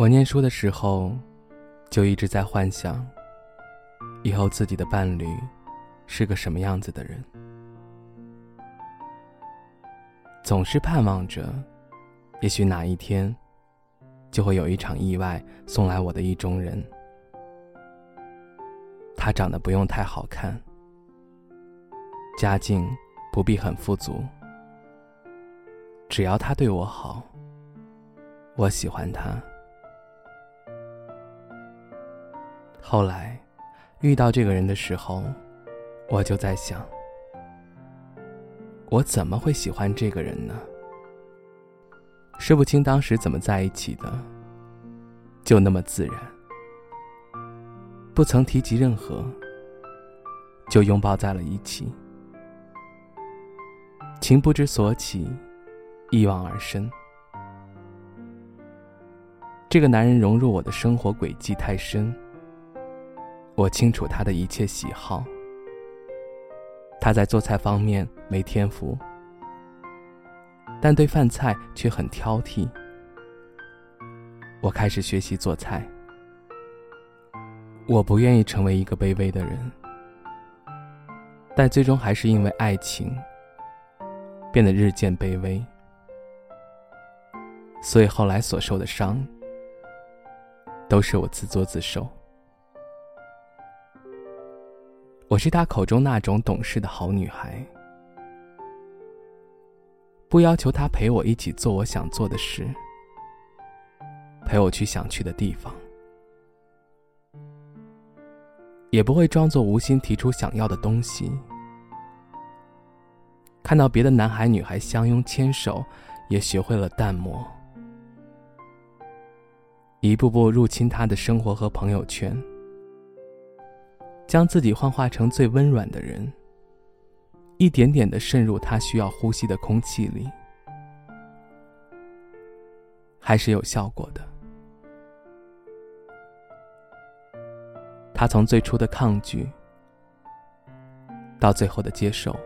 我念书的时候，就一直在幻想，以后自己的伴侣是个什么样子的人。总是盼望着，也许哪一天，就会有一场意外送来我的意中人。他长得不用太好看，家境不必很富足，只要他对我好，我喜欢他。后来，遇到这个人的时候，我就在想：我怎么会喜欢这个人呢？说不清当时怎么在一起的，就那么自然，不曾提及任何，就拥抱在了一起，情不知所起，一往而深。这个男人融入我的生活轨迹太深。我清楚他的一切喜好。他在做菜方面没天赋，但对饭菜却很挑剔。我开始学习做菜。我不愿意成为一个卑微的人，但最终还是因为爱情变得日渐卑微，所以后来所受的伤都是我自作自受。我是他口中那种懂事的好女孩，不要求他陪我一起做我想做的事，陪我去想去的地方，也不会装作无心提出想要的东西。看到别的男孩女孩相拥牵手，也学会了淡漠，一步步入侵他的生活和朋友圈。将自己幻化成最温软的人，一点点的渗入他需要呼吸的空气里，还是有效果的。他从最初的抗拒，到最后的接受，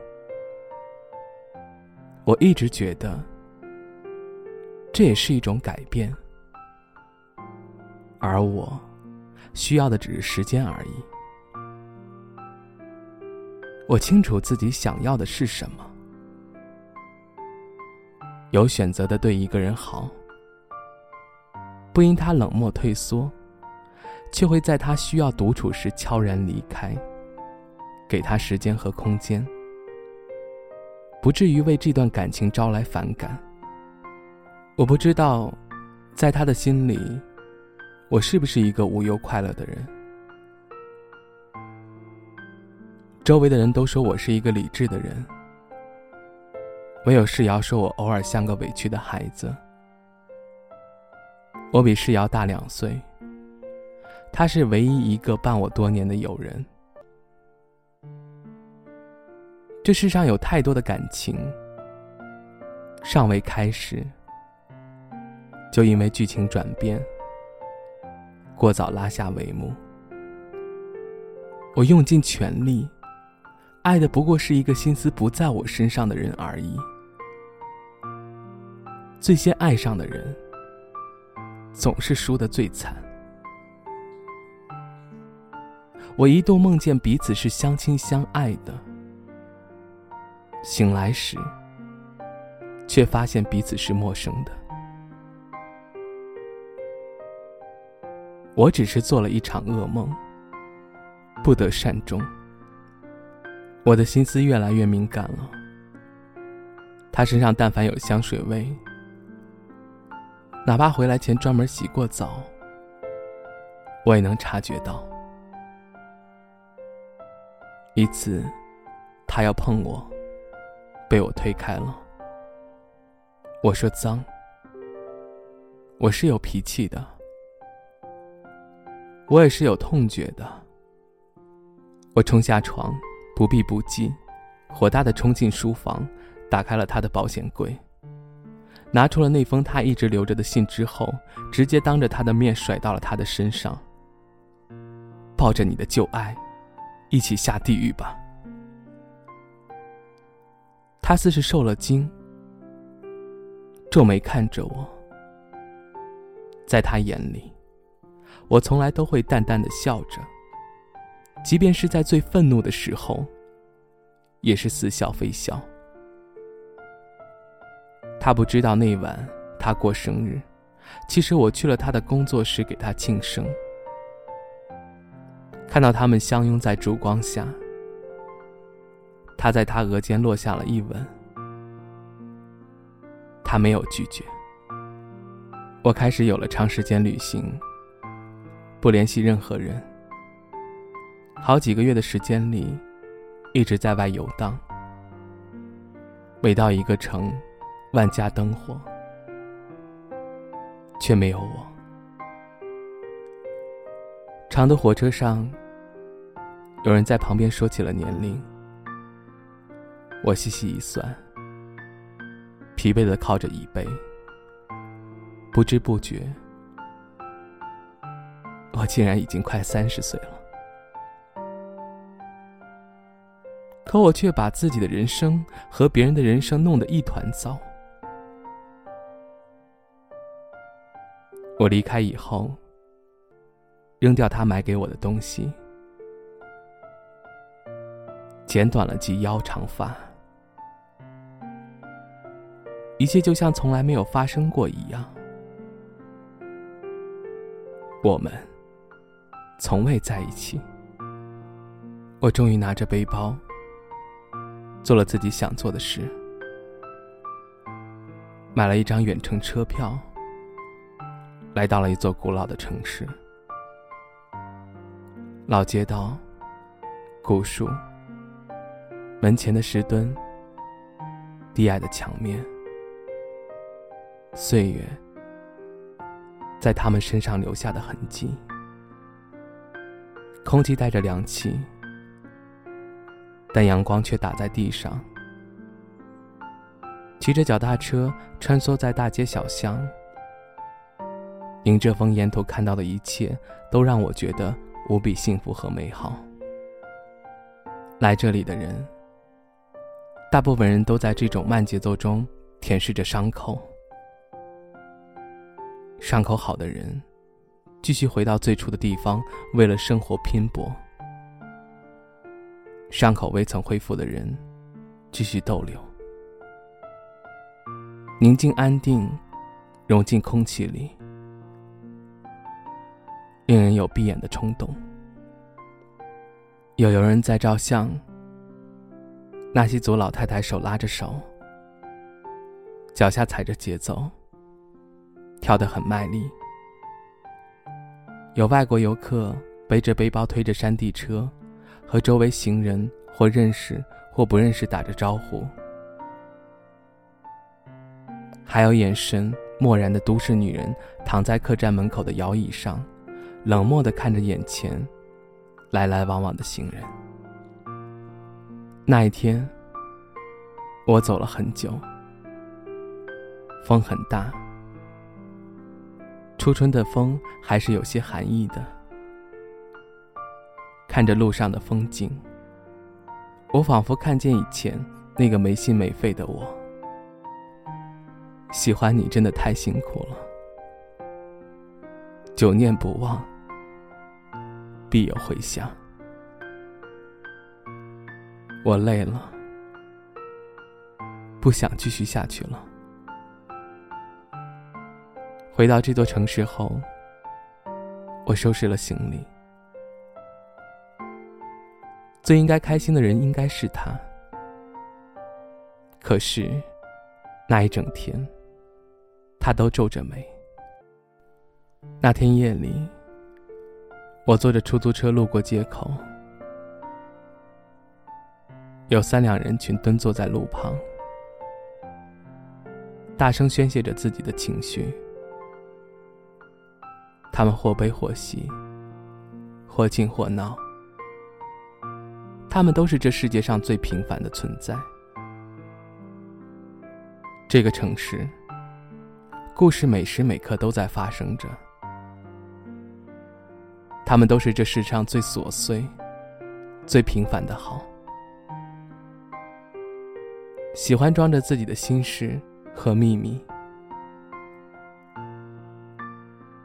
我一直觉得，这也是一种改变，而我需要的只是时间而已。我清楚自己想要的是什么，有选择的对一个人好，不因他冷漠退缩，却会在他需要独处时悄然离开，给他时间和空间，不至于为这段感情招来反感。我不知道，在他的心里，我是不是一个无忧快乐的人。周围的人都说我是一个理智的人，唯有世瑶说我偶尔像个委屈的孩子。我比世瑶大两岁，他是唯一一个伴我多年的友人。这世上有太多的感情，尚未开始，就因为剧情转变，过早拉下帷幕。我用尽全力。爱的不过是一个心思不在我身上的人而已。最先爱上的人，总是输得最惨。我一度梦见彼此是相亲相爱的，醒来时，却发现彼此是陌生的。我只是做了一场噩梦，不得善终。我的心思越来越敏感了。他身上但凡有香水味，哪怕回来前专门洗过澡，我也能察觉到。一次，他要碰我，被我推开了。我说脏，我是有脾气的，我也是有痛觉的。我冲下床，不避不忌，火大的冲进书房，打开了他的保险柜，拿出了那封他一直留着的信之后，直接当着他的面甩到了他的身上，抱着你的旧爱，一起下地狱吧。他似是受了惊，皱眉看着我。在他眼里，我从来都会淡淡的笑着，即便是在最愤怒的时候，也是似笑非笑。他不知道那晚他过生日，其实我去了他的工作室给他庆生。看到他们相拥在烛光下。他在他额间落下了一吻，他没有拒绝。我开始有了长时间旅行，不联系任何人。好几个月的时间里，一直在外游荡。每到一个城，万家灯火，却没有我。长的火车上，有人在旁边说起了年龄。我细细一算，疲惫的靠着椅背，不知不觉，我竟然已经快三十岁了。可我却把自己的人生和别人的人生弄得一团糟。我离开以后，扔掉他买给我的东西，剪短了及腰长发。一切就像从来没有发生过一样，我们从未在一起。我终于拿着背包，做了自己想做的事，买了一张远程车票，来到了一座古老的城市。老街道，古树，门前的石墩，低矮的墙面。岁月在他们身上留下的痕迹，空气带着凉气，但阳光却打在地上。骑着脚踏车穿梭在大街小巷，迎着风，沿途看到的一切都让我觉得无比幸福和美好。来这里的人，大部分人都在这种慢节奏中舔舐着伤口。伤口好的人，继续回到最初的地方，为了生活拼搏；伤口未曾恢复的人，继续逗留。宁静安定，融进空气里，令人有闭眼的冲动。有游人在照相，纳西族老太太手拉着手，脚下踩着节奏。跳得很卖力。有外国游客背着背包推着山地车，和周围行人或认识或不认识打着招呼。还有眼神漠然的都市女人躺在客栈门口的摇椅上，冷漠地看着眼前来来往往的行人。那一天，我走了很久，风很大。初春的风还是有些寒意的。看着路上的风景，我仿佛看见以前那个没心没肺的我。喜欢你真的太辛苦了，久念不忘，必有回响。我累了，不想继续下去了。回到这座城市后，我收拾了行李。最应该开心的人应该是他，可是那一整天，他都皱着眉。那天夜里，我坐着出租车路过街口，有三两人群蹲坐在路旁，大声宣泄着自己的情绪。他们或悲或喜，或静或闹。他们都是这世界上最平凡的存在。这个城市，故事每时每刻都在发生着。他们都是这世上最琐碎、最平凡的好。喜欢装着自己的心事和秘密，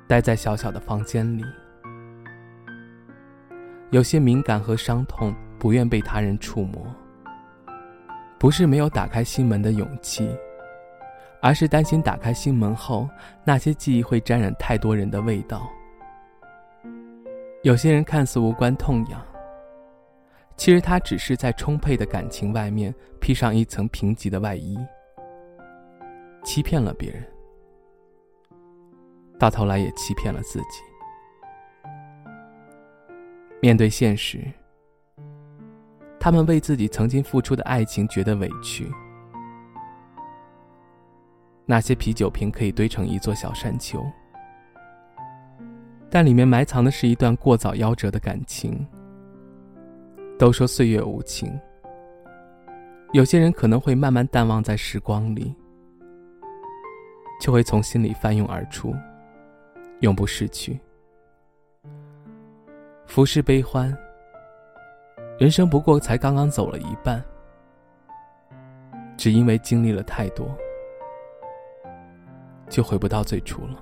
待在小小的房间里。有些敏感和伤痛，不愿被他人触摸。不是没有打开心门的勇气，而是担心打开心门后，那些记忆会沾染太多人的味道。有些人看似无关痛痒，其实他只是在充沛的感情外面披上一层贫瘠的外衣，欺骗了别人，到头来也欺骗了自己。面对现实，他们为自己曾经付出的爱情觉得委屈。那些啤酒瓶可以堆成一座小山丘。但里面埋藏的是一段过早夭折的感情。都说岁月无情，有些人可能会慢慢淡忘在时光里，却会从心里翻涌而出，永不逝去。浮世悲欢，人生不过才刚刚走了一半，只因为经历了太多，就回不到最初了。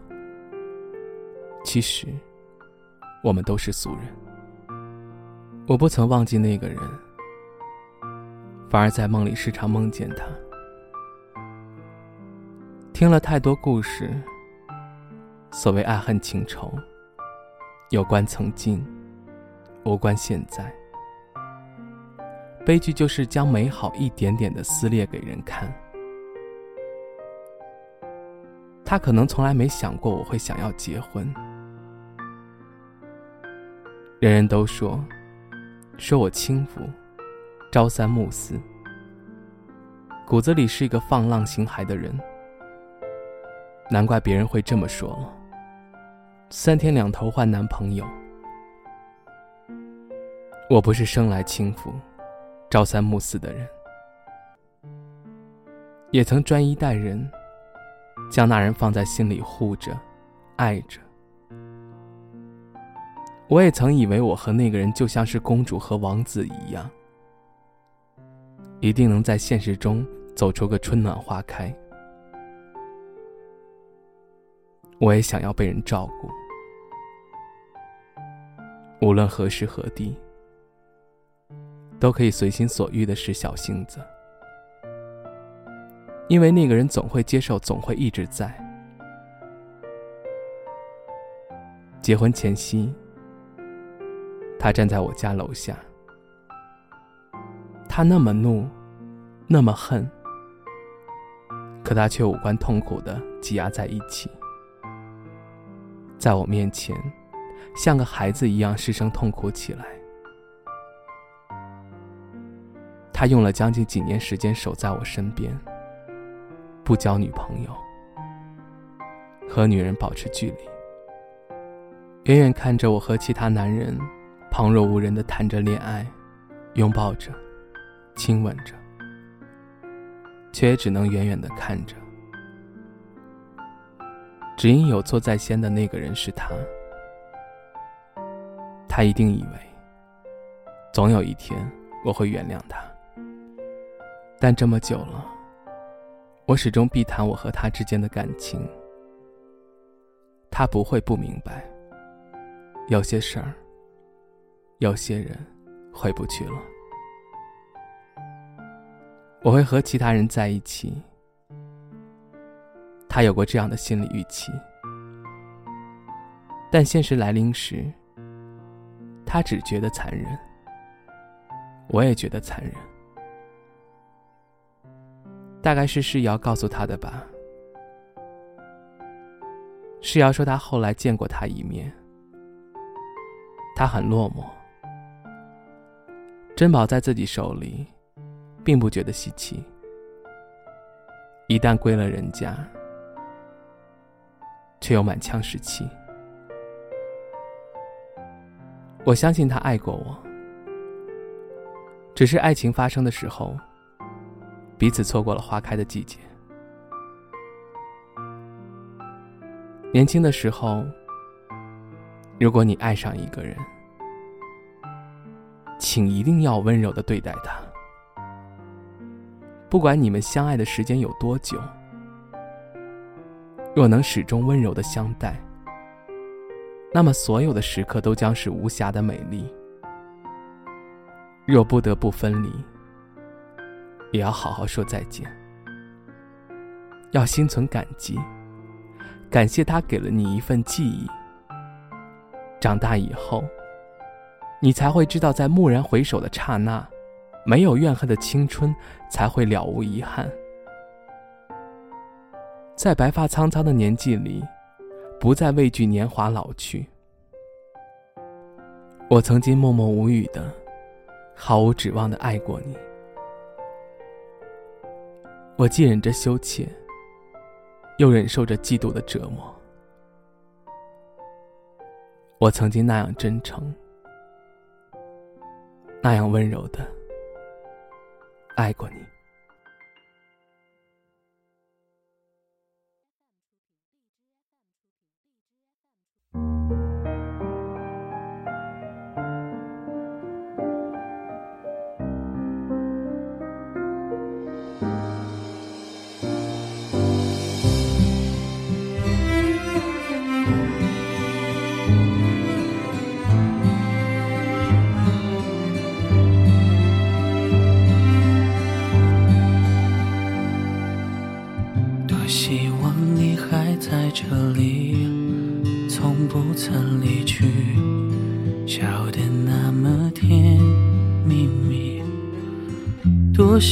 其实，我们都是俗人。我不曾忘记那个人，反而在梦里时常梦见他。听了太多故事，所谓爱恨情仇，有关曾经，无关现在。悲剧就是将美好一点点的撕裂给人看。他可能从来没想过我会想要结婚。人人都说，说我轻浮，朝三暮四，骨子里是一个放浪形骸的人。难怪别人会这么说了。三天两头换男朋友，我不是生来轻浮、朝三暮四的人，也曾专一待人，将那人放在心里护着、爱着。我也曾以为我和那个人就像是公主和王子一样，一定能在现实中走出个春暖花开。我也想要被人照顾，无论何时何地，都可以随心所欲的使小性子，因为那个人总会接受，总会一直在。结婚前夕。他站在我家楼下，他那么怒，那么恨，可他却无关痛苦的挤压在一起，在我面前，像个孩子一样失声痛哭起来。他用了将近几年时间守在我身边，不交女朋友，和女人保持距离，远远看着我和其他男人。旁若无人的谈着恋爱，拥抱着，亲吻着，却也只能远远的看着。只因有错在先的那个人是他，他一定以为，总有一天我会原谅他。但这么久了，我始终避谈我和他之间的感情。他不会不明白，有些事儿。有些人回不去了，我会和其他人在一起。他有过这样的心理预期，但现实来临时，他只觉得残忍，我也觉得残忍。大概是世瑶告诉他的吧。世瑶说他后来见过他一面，他很落寞。珍宝在自己手里，并不觉得稀奇。一旦归了人家，却又满腔士气。我相信他爱过我，只是爱情发生的时候，彼此错过了花开的季节。年轻的时候，如果你爱上一个人，请一定要温柔的对待他。不管你们相爱的时间有多久，若能始终温柔的相待，那么所有的时刻都将是无瑕的美丽。若不得不分离，也要好好说再见，要心存感激。感谢他给了你一份记忆。长大以后，你才会知道，在蓦然回首的刹那，没有怨恨的青春才会了无遗憾。在白发苍苍的年纪里，不再畏惧年华老去。我曾经默默无语的，毫无指望的爱过你。我既忍着羞怯。又忍受着嫉妒的折磨。我曾经那样真诚，那样温柔的爱过你。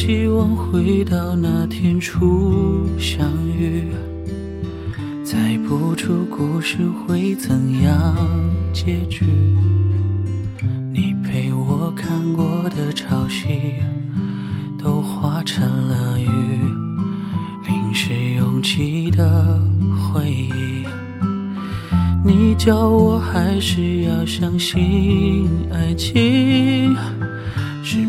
希望回到那天初相遇，猜不出故事会怎样结局。你陪我看过的潮汐，都化成了雨，淋湿拥挤的。回忆，你叫我还是要相信爱情，是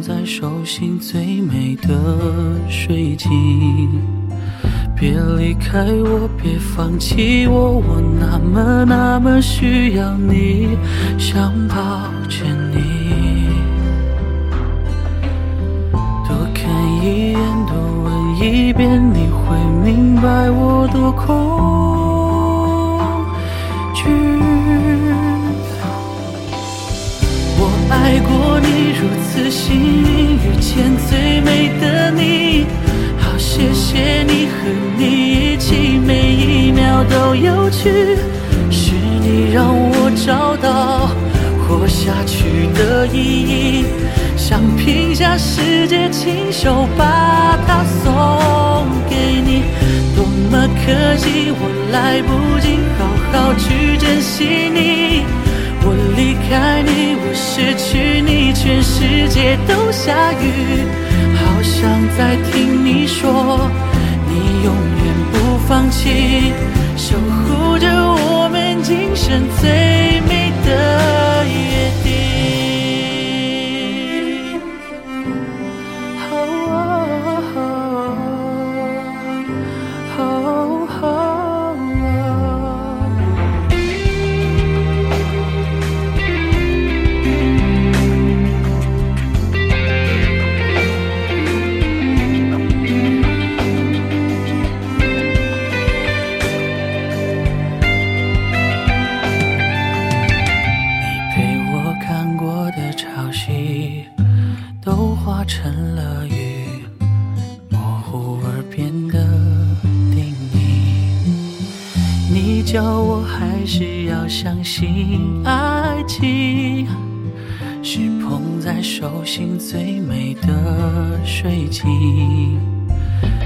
在手心最美的水晶。别离开我，别放弃我，我那么那么需要你，想抱着你，多看一眼，多问一遍，你会明白我多空。爱过你如此幸运，遇见最美的你。好，谢谢你和你一起，每一秒都有趣。是你让我找到活下去的意义。想拼下世界，亲手把它送给你，多么可惜，我来不及好好去珍惜你。我离开你，我失去你，全世界都下雨。好想再听你说，你永远不放弃，守护着我们今生最美的要相信爱情，是捧在手心最美的水晶。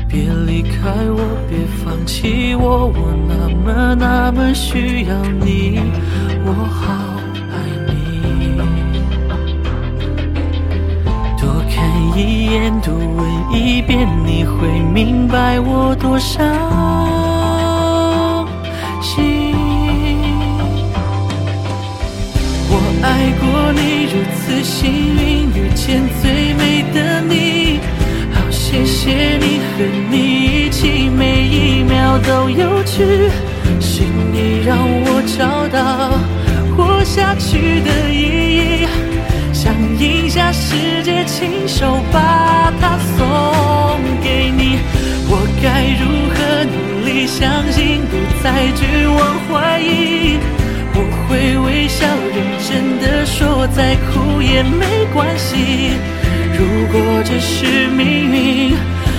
别离开我，别放弃我，我那么那么需要你，我好爱你。多看。一眼多问一遍，你会明白我多伤心。爱过你，如此幸运遇见最美的你。好，谢谢你和你一起，每一秒都有趣。是你让我找到活下去的意义，想赢下世界，亲手把它送给你。我该如何努力相信，不再绝望怀疑？微笑认真的说，再苦也没关系。如果这是命运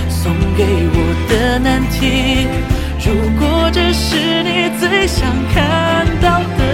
送给我的难题，如果这是你最想看到的。